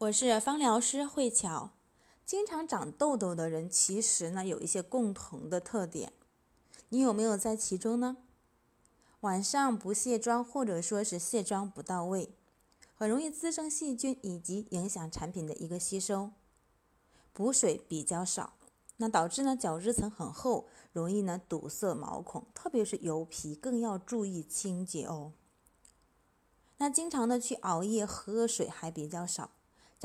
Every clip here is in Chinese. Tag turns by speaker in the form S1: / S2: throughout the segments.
S1: 我是芳疗师慧巧。经常长痘痘的人，其实呢有一些共同的特点，你有没有在其中呢？晚上不卸妆，或者说是卸妆不到位，很容易滋生细菌，以及影响产品的一个吸收。补水比较少，那导致呢角质层很厚，容易呢堵塞毛孔，特别是油皮更要注意清洁哦。那经常的去熬夜、喝水还比较少。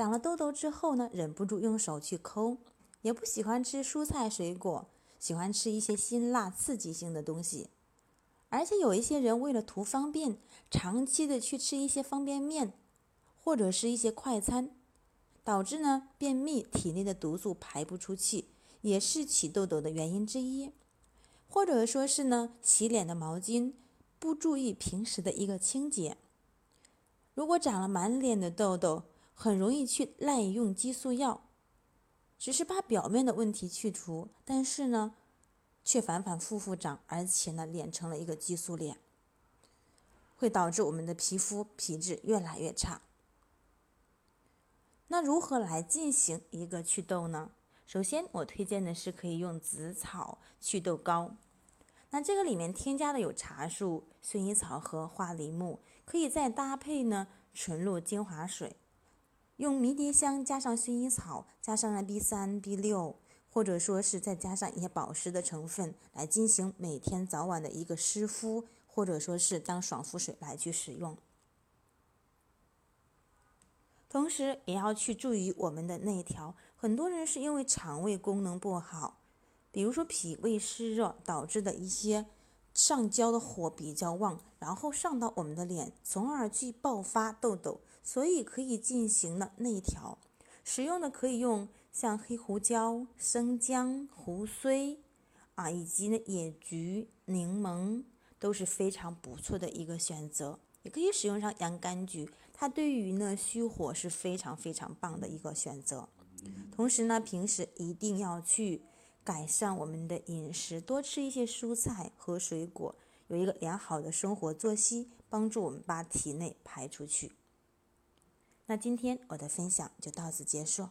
S1: 长了痘痘之后呢，忍不住用手去抠，也不喜欢吃蔬菜水果，喜欢吃一些辛辣刺激性的东西，而且有一些人为了图方便，长期的去吃一些方便面，或者是一些快餐，导致呢便秘，体内的毒素排不出去，也是起痘痘的原因之一。或者说是呢洗脸的毛巾不注意平时的一个清洁，如果长了满脸的痘痘。很容易去滥用激素药，只是把表面的问题去除，但是呢，却反反复复长，而且呢，脸成了一个激素脸，会导致我们的皮肤皮质越来越差。那如何来进行一个祛痘呢？首先，我推荐的是可以用紫草祛痘膏，那这个里面添加的有茶树、薰衣草和花梨木，可以再搭配呢纯露精华水。用迷迭香加上薰衣草，加上了 B 三、B 六，或者说是再加上一些保湿的成分，来进行每天早晚的一个湿敷，或者说是当爽肤水来去使用。同时也要去注意我们的内调，很多人是因为肠胃功能不好，比如说脾胃湿热导致的一些上焦的火比较旺，然后上到我们的脸，从而去爆发痘痘。所以可以进行了内调，使用的可以用像黑胡椒、生姜、胡荽啊，以及呢野菊、柠檬都是非常不错的一个选择。也可以使用上洋甘菊，它对于呢虚火是非常非常棒的一个选择。同时呢，平时一定要去改善我们的饮食，多吃一些蔬菜和水果，有一个良好的生活作息，帮助我们把体内排出去。那今天我的分享就到此结束。